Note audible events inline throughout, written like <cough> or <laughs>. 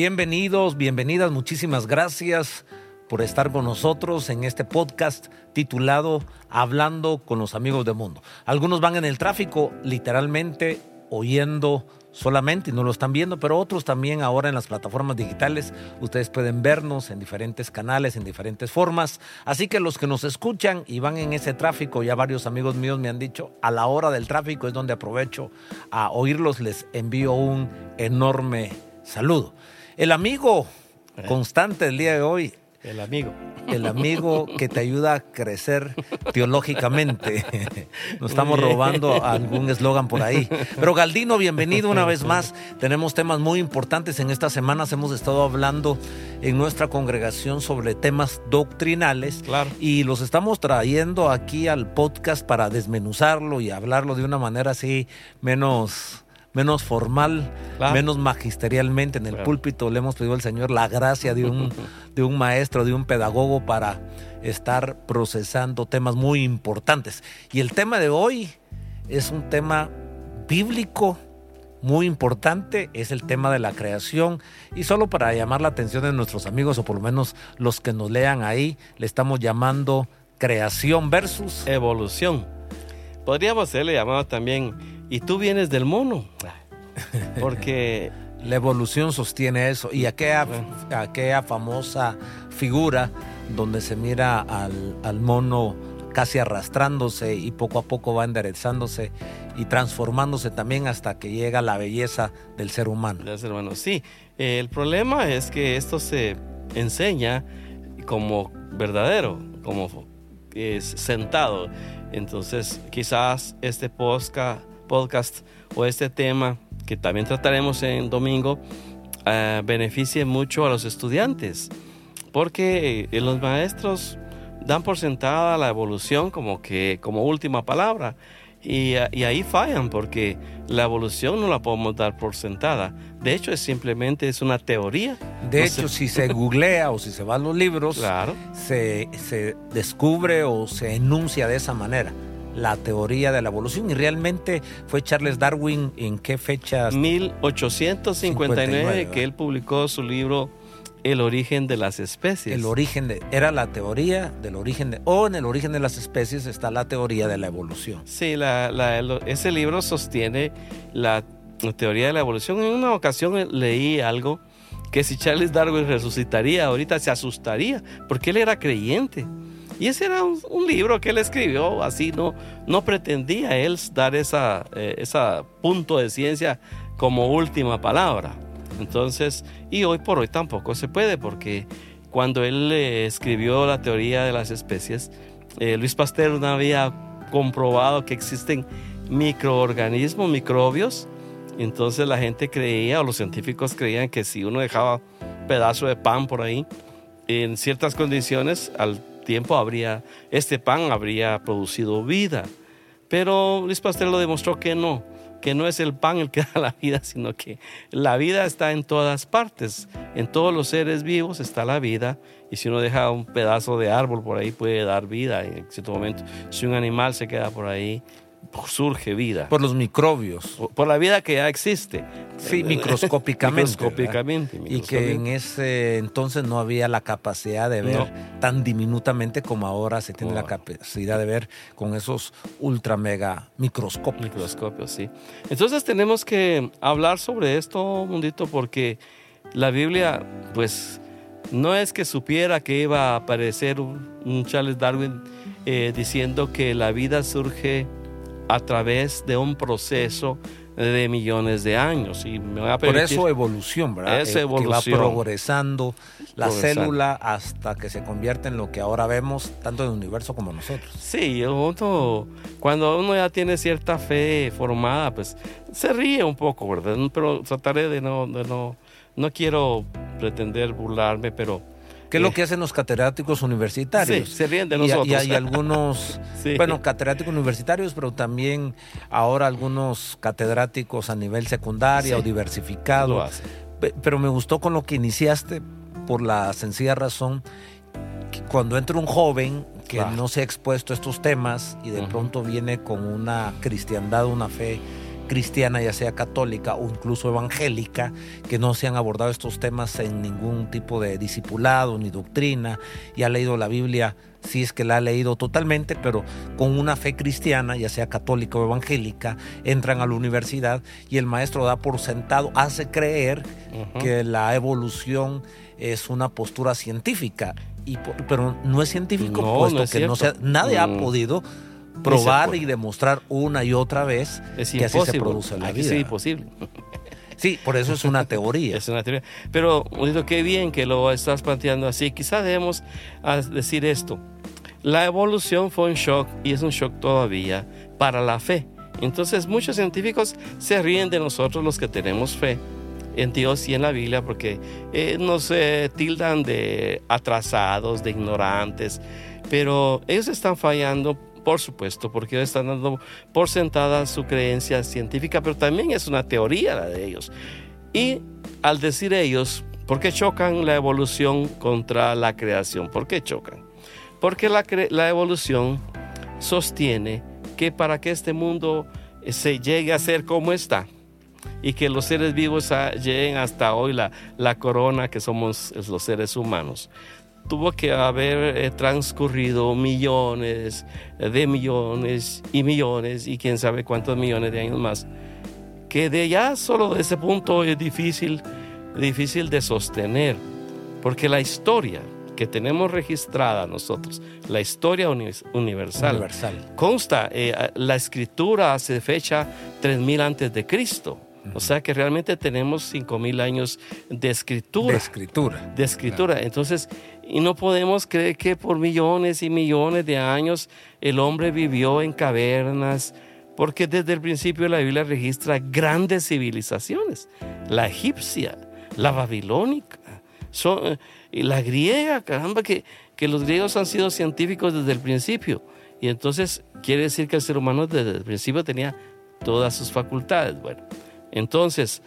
Bienvenidos, bienvenidas, muchísimas gracias por estar con nosotros en este podcast titulado Hablando con los amigos del mundo. Algunos van en el tráfico literalmente oyendo solamente y no lo están viendo, pero otros también ahora en las plataformas digitales. Ustedes pueden vernos en diferentes canales, en diferentes formas. Así que los que nos escuchan y van en ese tráfico, ya varios amigos míos me han dicho, a la hora del tráfico es donde aprovecho a oírlos, les envío un enorme saludo. El amigo constante del día de hoy el amigo. El amigo que te ayuda a crecer teológicamente. Nos estamos robando algún eslogan por ahí. Pero Galdino, bienvenido una vez más. Tenemos temas muy importantes. En estas semanas hemos estado hablando en nuestra congregación sobre temas doctrinales. Claro. Y los estamos trayendo aquí al podcast para desmenuzarlo y hablarlo de una manera así menos menos formal, menos magisterialmente en el púlpito. Le hemos pedido al Señor la gracia de un, <laughs> de un maestro, de un pedagogo para estar procesando temas muy importantes. Y el tema de hoy es un tema bíblico muy importante, es el tema de la creación. Y solo para llamar la atención de nuestros amigos, o por lo menos los que nos lean ahí, le estamos llamando creación versus evolución. Podríamos haberle llamado también y tú vienes del mono. Porque <laughs> la evolución sostiene eso. Y aquella, aquella famosa figura donde se mira al, al, mono casi arrastrándose y poco a poco va enderezándose y transformándose también hasta que llega la belleza del ser humano. Del ser humano, sí. el problema es que esto se enseña como verdadero, como sentado. Entonces, quizás este podcast podcast o este tema que también trataremos en domingo uh, beneficie mucho a los estudiantes, porque eh, los maestros dan por sentada la evolución como que como última palabra y, y, ahí fallan porque la evolución no la podemos dar por sentada. De hecho, es simplemente es una teoría. De hecho, si se googlea o si se va a los libros, claro. se, se descubre o se enuncia de esa manera la teoría de la evolución. Y realmente fue Charles Darwin en qué fecha? 1859 que él publicó su libro El origen de las especies. El origen de, era la teoría del origen de, o en el origen de las especies está la teoría de la evolución. Sí, ese libro sostiene la, la teoría de la evolución. En una ocasión leí algo que si Charles Darwin resucitaría ahorita se asustaría, porque él era creyente. Y ese era un, libro que él escribió, así no, no pretendía él dar esa, eh, esa punto de ciencia como última palabra. Entonces, y hoy por hoy tampoco se puede, porque cuando él eh, escribió la teoría de las especies, eh, Luis Pasteur no había comprobado que existen microorganismos, microbios. Entonces la gente creía, o los científicos creían que si uno dejaba pedazo de pan por ahí, en ciertas condiciones, al tiempo habría, este pan habría producido vida. Pero Luis Pastel lo demostró que no, que no es el pan el que <laughs> da la vida, sino que la vida está en todas partes. En todos los seres vivos está la vida. Y si uno deja un pedazo de árbol por ahí, puede dar vida en cierto momento. Si un animal se queda por ahí, surge vida. Por los microbios. Por, la vida que ya existe. Sí, microscópicamente. microscópicamente, Y que en ese entonces no había la capacidad de ver tan diminutamente como ahora se tiene la capacidad de ver con esos ultra mega microscopios. Microscopios, sí. Entonces tenemos que hablar sobre esto, mundito, porque la Biblia, pues, no es que supiera que iba a aparecer un, Charles Darwin eh, diciendo que la vida surge a través de un proceso de millones de años. Y me a Por eso evolución, ¿verdad? Es evolución. Que va progresando la célula hasta que se convierte en lo que ahora vemos, tanto en el universo como nosotros. Sí, cuando uno ya tiene cierta fe formada, pues se ríe un poco, ¿verdad? Pero trataré de no, de no, no quiero pretender burlarme, pero ¿Qué es lo que hacen los catedráticos universitarios? Sí, se ríen de nosotros. Y, hay algunos, <laughs> bueno, catedráticos universitarios, pero también ahora algunos catedráticos a nivel secundario o diversificado. Pero me gustó con lo que iniciaste por la sencilla razón que cuando entra un joven que no se ha expuesto a estos temas y de pronto viene con una cristiandad, una fe cristiana, ya sea católica o incluso evangélica, que no se han abordado estos temas en ningún tipo de discipulado ni doctrina y ha leído la Biblia si es que la ha leído totalmente, pero con una fe cristiana, ya sea católica o evangélica, entran a la universidad y el maestro da por sentado, hace creer que la evolución es una postura científica, y, pero no es científico, puesto que no nadie ha mm. podido probar y demostrar una y otra vez que así se produce la vida. Es imposible. <laughs> Sí, por eso es una teoría. es una teoría. Pero, qué bien que lo estás planteando así. Quizás debemos ah, decir esto. La evolución fue un shock y es un shock todavía para la fe. Entonces muchos científicos se ríen de nosotros los que tenemos fe en Dios y en la Biblia porque eh, nos eh, tildan de atrasados, de ignorantes, pero ellos están fallando por supuesto, porque están dando por sentada su creencia científica, pero también es una teoría la de ellos. Y al decir ellos, ¿por qué chocan la evolución contra la creación? ¿Por qué chocan? Porque la, evolución sostiene que para que este mundo se llegue a ser como está, y que los seres vivos lleguen hasta hoy la corona que somos los seres humanos tuvo que haber eh, transcurrido millones de millones y millones y quién sabe cuántos millones de años más, que de ya solo de ese punto es difícil, difícil de sostener, porque la historia que tenemos registrada nosotros, la historia universal, consta, eh, la escritura hace fecha 3000 antes de Cristo. O sea que realmente tenemos 5.000 años de escritura. De escritura. De escritura. Entonces, y no podemos creer que por millones y millones de años el hombre vivió en cavernas, porque desde el principio la Biblia registra grandes civilizaciones. La egipcia, la babilónica, y la griega, caramba, que, que los griegos han sido científicos desde el principio. Y entonces quiere decir que el ser humano desde el principio tenía todas sus facultades. Bueno, entonces,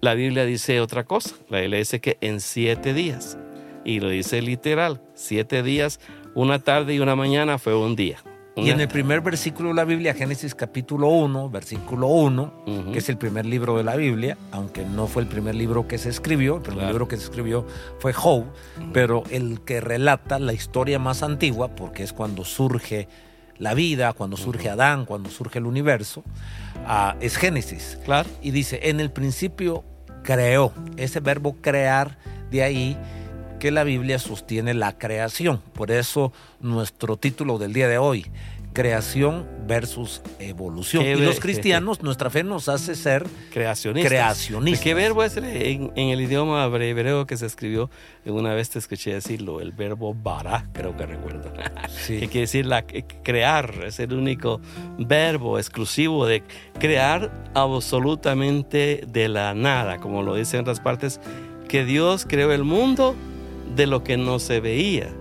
la Biblia dice otra cosa. La Biblia dice que en siete días, y lo dice literal, siete días, una tarde y una mañana fue un día. Y en el primer versículo de la Biblia, Génesis capítulo 1, versículo 1, que es el primer libro de la Biblia, aunque no fue el primer libro que se escribió, el primer libro que se escribió fue Job, pero el que relata la historia más antigua, porque es cuando surge la vida, cuando surge Adán, cuando surge el universo, ah, es Génesis. Claro. Y dice, en el principio creó. Ese verbo crear, de ahí que la Biblia sostiene la creación. Por eso nuestro título del día de hoy, creación versus evolución. y los cristianos, <laughs> nuestra fe nos hace ser creacionistas. creacionistas. ¿Qué verbo es en, el idioma hebreo que se escribió? Una vez te escuché decirlo, el verbo bara, creo que recuerdo. <laughs> que quiere decir la, crear, es el único verbo exclusivo de crear absolutamente de la nada, como lo dice en otras partes, que Dios creó el mundo de lo que no se veía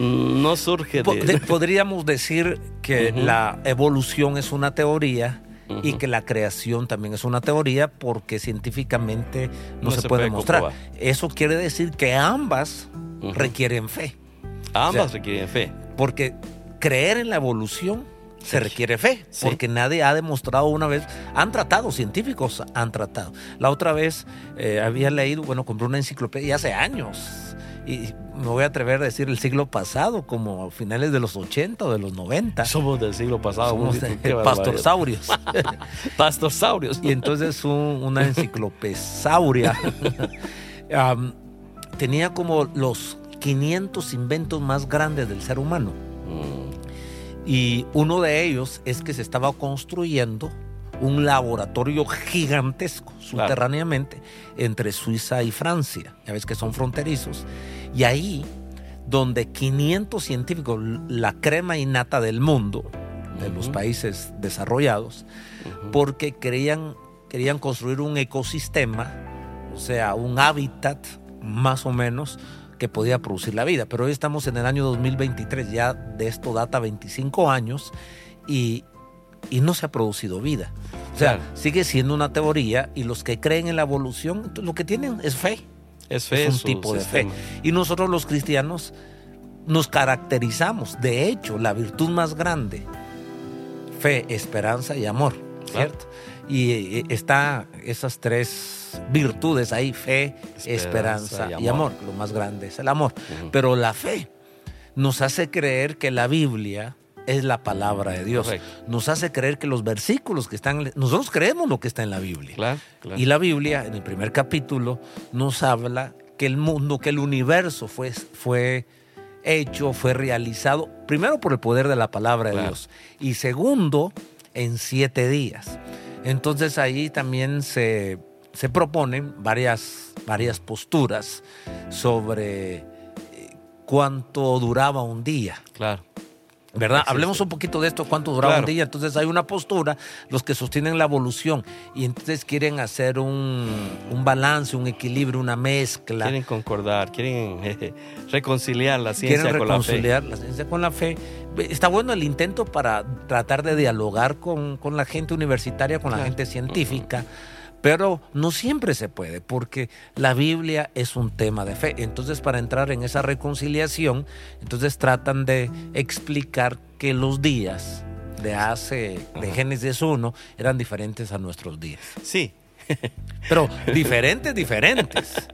no surge de... Podríamos decir que la evolución es una teoría y que la creación también es una teoría porque científicamente no, se, puede, mostrar. Eso quiere decir que ambas requieren fe. Ambas requieren fe. Porque creer en la evolución se requiere fe, porque nadie ha demostrado una vez, han tratado, científicos han tratado. La otra vez eh, había leído, bueno, compré una enciclopedia hace años, y me voy a atrever a decir el siglo pasado, como a finales de los 80 o de los 90. Somos del siglo pasado. Somos pastorsaurios. <laughs> pastorsaurios. Y entonces una enciclopesauria <laughs> tenía como los 500 inventos más grandes del ser humano. Mm. Y uno de ellos es que se estaba construyendo un laboratorio gigantesco subterráneamente entre Suiza y Francia. Ya ves que son fronterizos. Y ahí, donde 500 científicos, la crema innata del mundo, de los países desarrollados, porque querían, querían construir un ecosistema, o sea, un hábitat más o menos que podía producir la vida. Pero hoy estamos en el año 2023, ya de esto data 25 años, y, y no se ha producido vida. O sea, sigue siendo una teoría y los que creen en la evolución, lo que tienen es fe. Es fe. Es un tipo de fe. Y nosotros los cristianos nos caracterizamos, de hecho, la virtud más grande, fe, esperanza y amor. ¿cierto? Y eh, está esas tres virtudes ahí, fe, esperanza, y, amor. Lo más grande es el amor. Pero la fe nos hace creer que la Biblia es la palabra de Dios. Nos hace creer que los versículos que están, nosotros creemos lo que está en la Biblia. Y la Biblia, en el primer capítulo, nos habla que el mundo, que el universo fue, fue hecho, fue realizado, primero por el poder de la palabra de Dios y segundo, en siete días. Entonces ahí también se, se proponen varias, varias posturas sobre eh, cuánto duraba un día. Claro. ¿Verdad? Hablemos un poquito de esto, cuánto duraba un día. Entonces hay una postura, los que sostienen la evolución, y entonces quieren hacer un, balance, un equilibrio, una mezcla. Quieren concordar, quieren reconciliar la ciencia con la fe. la ciencia con la fe. Está bueno el intento para tratar de dialogar con, la gente universitaria, con la gente científica. Pero no siempre se puede, porque la Biblia es un tema de fe. Entonces, para entrar en esa reconciliación, entonces tratan de explicar que los días de hace, de Génesis 1, eran diferentes a nuestros días. Sí. <laughs> Pero diferentes, diferentes. <laughs>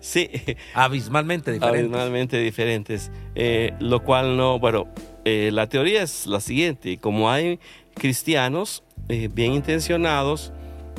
Sí. Abismalmente diferentes. Abismalmente diferentes. Eh, lo cual no, bueno, eh, la teoría es la siguiente. Como hay cristianos eh, bien intencionados,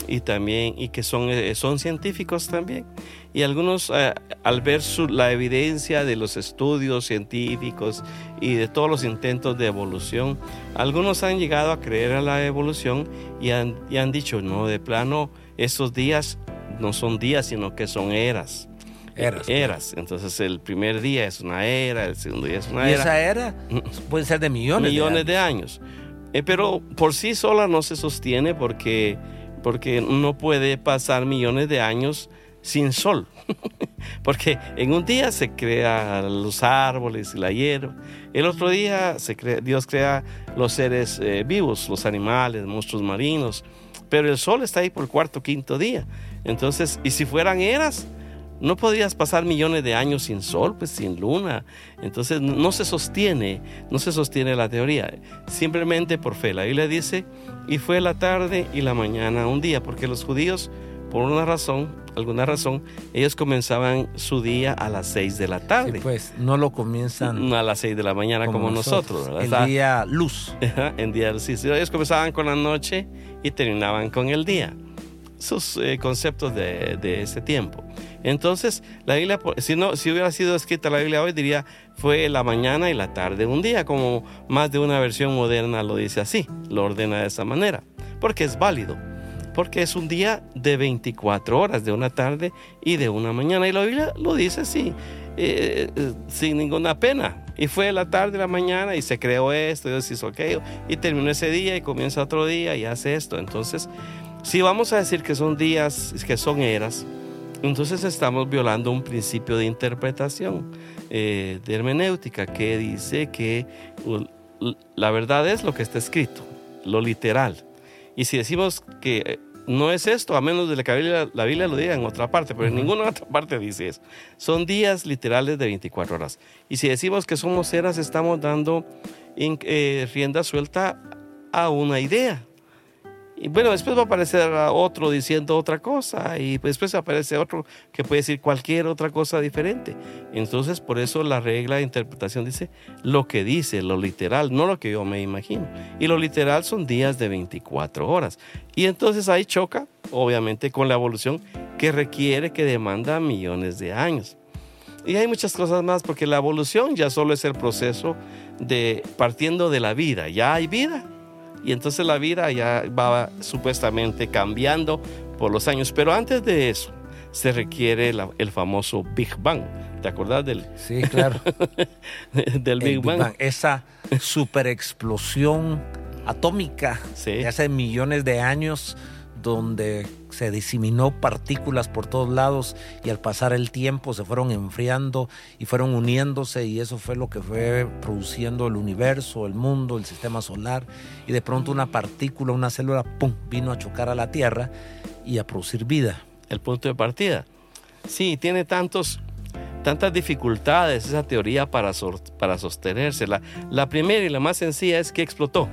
y también y que son, eh, son científicos también. Y algunos eh, al ver la evidencia de los estudios científicos y de todos los intentos de evolución, algunos han llegado a creer a la evolución y han, y han dicho, no, de plano, esos días no son días, sino que son eras. Eras. Eras. Entonces el primer día es una era, el segundo día es una era. Y esa era <laughs> puede ser de millones, millones de años. De años. Eh, pero por sí sola no se sostiene porque porque no puede pasar millones de años sin sol, <laughs> porque en un día se crean los árboles y la hierba, el otro día se Dios crea los seres eh, vivos, los animales, monstruos marinos, pero el sol está ahí por el cuarto, quinto día. Entonces, y si fueran eras, no podrías pasar millones de años sin sol, pues sin luna. Entonces no se sostiene, no se sostiene la teoría, simplemente por fe. La Biblia dice, y fue la tarde y la mañana un día, porque los judíos, por una razón, alguna razón, ellos comenzaban su día a las seis de la tarde. pues no lo comienzan a las seis de la mañana como, nosotros. el día luz. <laughs> en día luz. Sí, ellos comenzaban con la noche y terminaban con el día. Sus eh, conceptos de, ese tiempo. Entonces, la Biblia, si, no, si hubiera sido escrita la Biblia hoy, diría fue la mañana y la tarde un día, como más de una versión moderna lo dice así, lo ordena de esa manera, porque es válido, porque es un día de 24 horas, de una tarde y de una mañana, y la Biblia lo dice así, eh, eh, sin ninguna pena. Y fue la tarde, la mañana, y se creó esto, Dios hizo aquello, y terminó ese día y comienza otro día y hace esto. Entonces, si vamos a decir que son días, que son eras, entonces estamos violando un principio de interpretación, eh, de hermenéutica, que dice que la verdad es lo que está escrito, lo literal. Y si decimos que eh, no es esto, a menos de que la Biblia, lo diga en otra parte, pero en ninguna otra parte dice eso. Son días literales de 24 horas. Y si decimos que somos eras, estamos dando eh, rienda suelta a una idea, y bueno, después va a aparecer otro diciendo otra cosa y después aparece otro que puede decir cualquier otra cosa diferente. Entonces, por eso la regla de interpretación dice lo que dice, lo literal, no lo que yo me imagino. Y lo literal son días de 24 horas. Y entonces ahí choca, obviamente, con la evolución que requiere, que demanda millones de años. Y hay muchas cosas más, porque la evolución ya solo es el proceso de partiendo de la vida. Ya hay vida, y entonces la vida ya va supuestamente cambiando por los años. Pero antes de eso se requiere el famoso Big Bang. ¿Te acuerdas del? Sí, claro. <laughs> del Big, Bang. Esa super explosión atómica de hace millones de años donde se diseminó partículas por todos lados y al pasar el tiempo se fueron enfriando y fueron uniéndose y eso fue lo que fue produciendo el universo, el mundo, el sistema solar y de pronto una partícula, una célula, ¡pum!, vino a chocar a la Tierra y a producir vida. El punto de partida. Sí, tiene tantos, tantas dificultades esa teoría para, para sostenerse. La, la primera y la más sencilla es que explotó.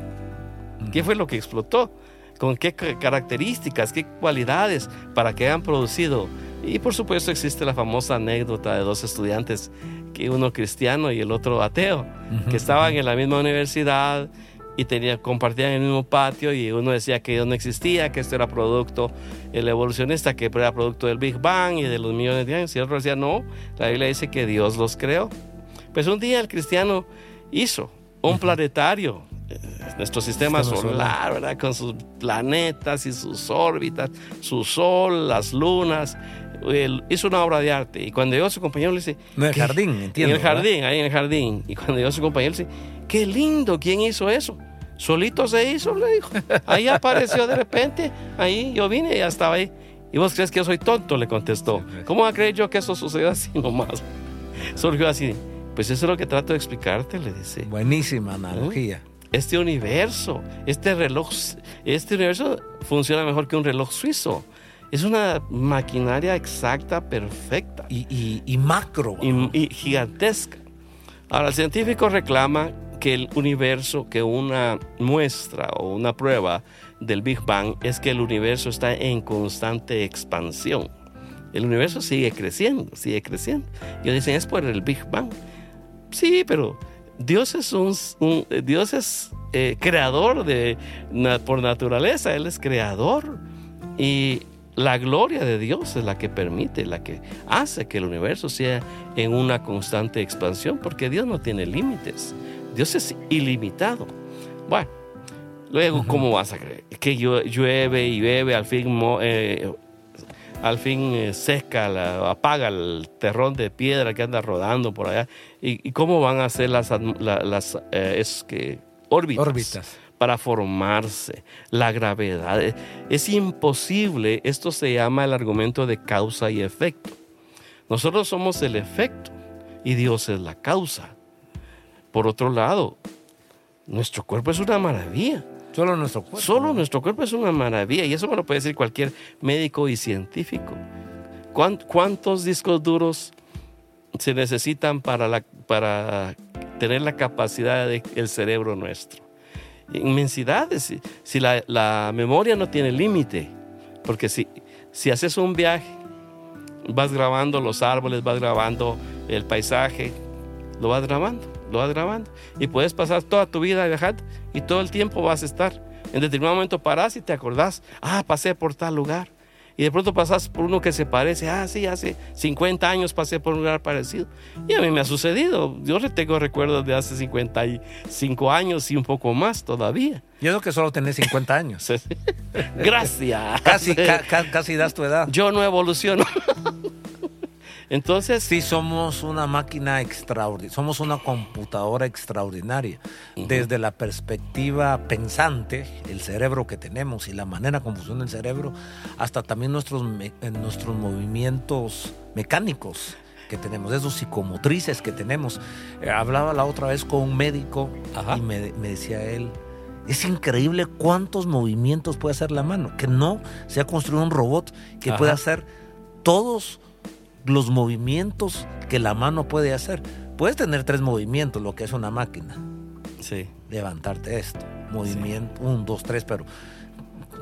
¿Qué fue lo que explotó? Con qué características, qué cualidades para que hayan producido. Y por supuesto existe la famosa anécdota de dos estudiantes, que uno cristiano y el otro ateo, que estaban en la misma universidad y tenía, compartían el mismo patio y uno decía que Dios no existía, que esto era producto, el evolucionista, que era producto del Big Bang y de los millones de años, y el otro decía, no, la Biblia dice que Dios los creó. Pues un día el cristiano hizo un planetario, nuestro sistema, solar, ¿verdad? Con sus planetas y sus órbitas, su sol, las lunas. hizo una obra de arte y cuando llegó a su compañero le dice... En el jardín, entiendo. En el jardín, ahí en el jardín. Y cuando llegó a su compañero le dice, qué lindo, ¿quién hizo eso? Solito se hizo, le dijo. Ahí <laughs> apareció de repente, ahí yo vine y ya estaba ahí. ¿Y vos crees que yo soy tonto? Le contestó. Pues. ¿Cómo va a creer yo que eso sucedió así nomás? <laughs> Surgió así. Pues eso es lo que trato de explicarte, le dice. Buenísima analogía. Este universo, este reloj, este universo funciona mejor que un reloj suizo. Es una maquinaria exacta, perfecta. Y, macro. Y, y gigantesca. Ahora, el científico reclama que el universo, que una muestra o una prueba del Big Bang es que el universo está en constante expansión. El universo sigue creciendo, sigue creciendo. Y dicen, es por el Big Bang. Sí, pero Dios es un, Dios es eh, creador de por naturaleza, él es creador y la gloria de Dios es la que permite, la que hace que el universo sea en una constante expansión, porque Dios no tiene límites. Dios es ilimitado. Bueno, luego, ¿cómo vas a creer? Que llueve y llueve, al fin, eh, al fin eh, seca, apaga el terrón de piedra que anda rodando por allá. ¿Y, cómo van a ser las, las eh, es que, órbitas? para formarse, la gravedad. Es imposible, esto se llama el argumento de causa y efecto. Nosotros somos el efecto y Dios es la causa. Por otro lado, nuestro cuerpo es una maravilla. Solo nuestro cuerpo. Solo nuestro cuerpo es una maravilla y eso me lo puede decir cualquier médico y científico. ¿Cuántos discos duros se necesitan para, la, para tener la capacidad del cerebro nuestro? Inmensidades. Si, la, la, memoria no tiene límite, porque si, si haces un viaje, vas grabando los árboles, vas grabando el paisaje, lo vas grabando lo vas grabando. Y puedes pasar toda tu vida viajando y todo el tiempo vas a estar. En determinado momento parás y te acordás, ah, pasé por tal lugar. Y de pronto pasás por uno que se parece, ah, sí, hace 50 años pasé por un lugar parecido. Y a mí me ha sucedido. Yo tengo recuerdos de hace 55 años y un poco más todavía. Yo creo que solo tenés 50 años. <laughs> Gracias. Casi, casi das tu edad. Yo no evoluciono. <laughs> Entonces... Sí, somos una máquina extraordinaria, somos una computadora extraordinaria. Desde la perspectiva pensante, el cerebro que tenemos y la manera como funciona el cerebro, hasta también nuestros, nuestros movimientos mecánicos que tenemos, esos psicomotrices que tenemos. Eh, hablaba la otra vez con un médico y me, decía él, es increíble cuántos movimientos puede hacer la mano, que no se ha construido un robot que pueda hacer todos los movimientos que la mano puede hacer. Puedes tener tres movimientos, lo que es una máquina. Sí. Levantarte esto. Movimiento, un, dos, tres, pero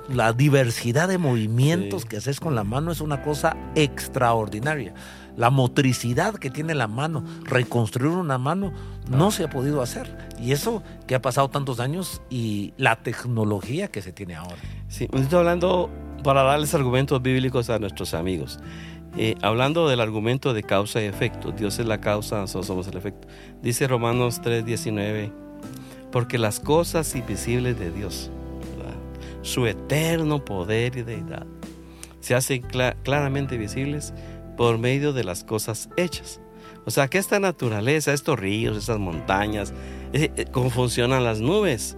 la diversidad de movimientos que haces con la mano es una cosa extraordinaria. La motricidad que tiene la mano, reconstruir una mano, no se ha podido hacer. Y eso que ha pasado tantos años y la tecnología que se tiene ahora. Sí, estoy hablando para darles argumentos bíblicos a nuestros amigos. Eh, hablando del argumento de causa y efecto, Dios es la causa, nosotros somos el efecto. Dice Romanos 3:19, porque las cosas invisibles de Dios, su eterno poder y deidad, se hacen claramente visibles por medio de las cosas hechas. O sea, que esta naturaleza, estos ríos, estas montañas, eh, eh, cómo funcionan las nubes,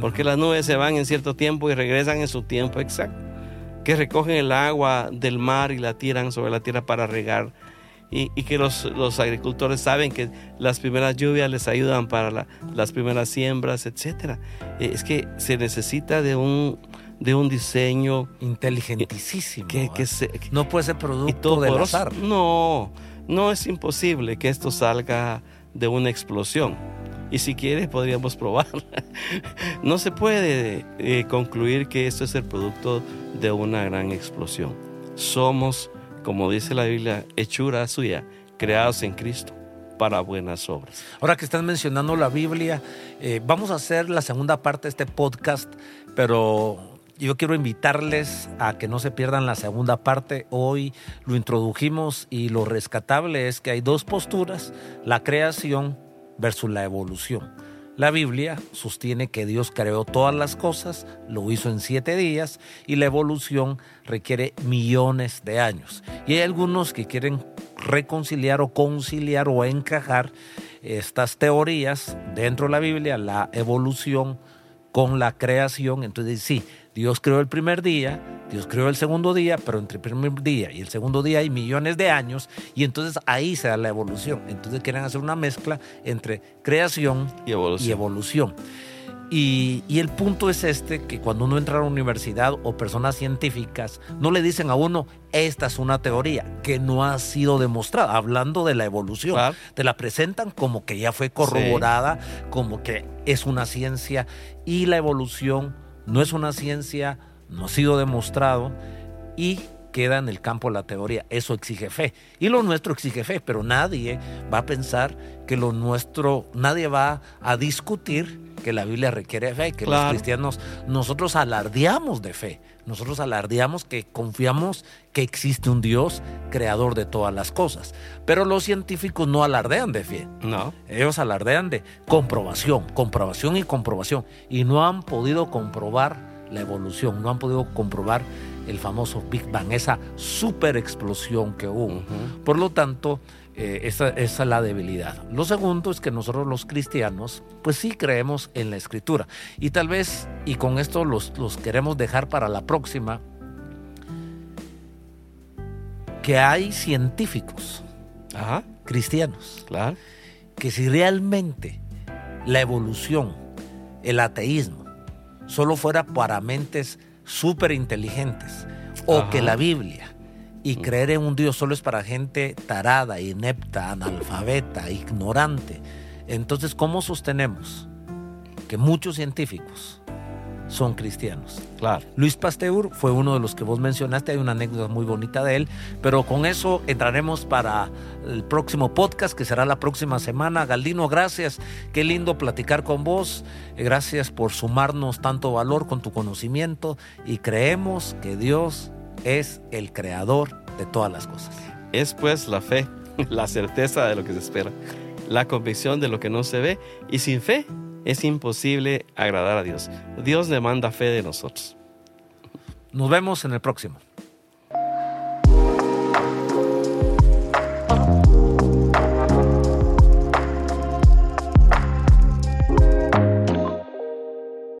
porque las nubes se van en cierto tiempo y regresan en su tiempo exacto que recogen el agua del mar y la tiran sobre la tierra para regar. Y, que los, agricultores saben que las primeras lluvias les ayudan para las primeras siembras, etc. Eh, es que se necesita de un, de un diseño inteligentísimo. Que, no puede ser producto del azar. No, no es imposible que esto salga de una explosión. Y si quiere podríamos <laughs> probar. no se puede eh, concluir que esto es el producto de una gran explosión. Somos, como dice la Biblia, hechura suya, creados en Cristo para buenas obras. Ahora que están mencionando la Biblia, eh, vamos a hacer la segunda parte de este podcast, pero yo quiero invitarles a que no se pierdan la segunda parte. Hoy lo introdujimos y lo rescatable es que hay dos posturas, la creación versus la evolución. La Biblia sostiene que Dios creó todas las cosas, lo hizo en siete días y la evolución requiere millones de años. Y hay algunos que quieren reconciliar o conciliar o encajar estas teorías dentro de la Biblia, la evolución con la creación. Entonces, sí, Dios creó el primer día, Dios creó el segundo día, pero entre el primer día y el segundo día hay millones de años y entonces ahí se da la evolución. Entonces quieren hacer una mezcla entre creación y evolución. Y, el punto es este, que cuando uno entra a la universidad o personas científicas, no le dicen a uno, esta es una teoría que no ha sido demostrada, hablando de la evolución. Te la presentan como que ya fue corroborada, como que es una ciencia y la evolución no es una ciencia, no ha sido demostrado y queda en el campo de la teoría. Eso exige fe. Y lo nuestro exige fe, pero nadie va a pensar que lo nuestro, nadie va a discutir que la Biblia requiere fe, que los cristianos, nosotros alardeamos de fe, nosotros alardeamos que confiamos que existe un Dios creador de todas las cosas. Pero los científicos no alardean de fe. No. Ellos alardean de comprobación, comprobación y comprobación. Y no han podido comprobar la evolución, no han podido comprobar el famoso Big Bang, esa super explosión que hubo. Por lo tanto, eh, esa, es la debilidad. Lo segundo es que nosotros los cristianos, pues sí creemos en la escritura. Y tal vez, y con esto los, queremos dejar para la próxima, que hay científicos cristianos claro. que si realmente la evolución, el ateísmo, solo fuera para mentes súper inteligentes, o que la Biblia y creer en un Dios solo es para gente tarada, inepta, analfabeta, ignorante. Entonces, ¿cómo sostenemos que muchos científicos son cristianos? Claro. Luis Pasteur fue uno de los que vos mencionaste, hay una anécdota muy bonita de él, pero con eso entraremos para el próximo podcast que será la próxima semana. Galdino, gracias, qué lindo platicar con vos, gracias por sumarnos tanto valor con tu conocimiento y creemos que Dios es el creador de todas las cosas. Es pues la fe, <laughs> la certeza de lo que se espera, la convicción de lo que no se ve y sin fe es imposible agradar a Dios. Dios demanda fe de nosotros. Nos vemos en el próximo.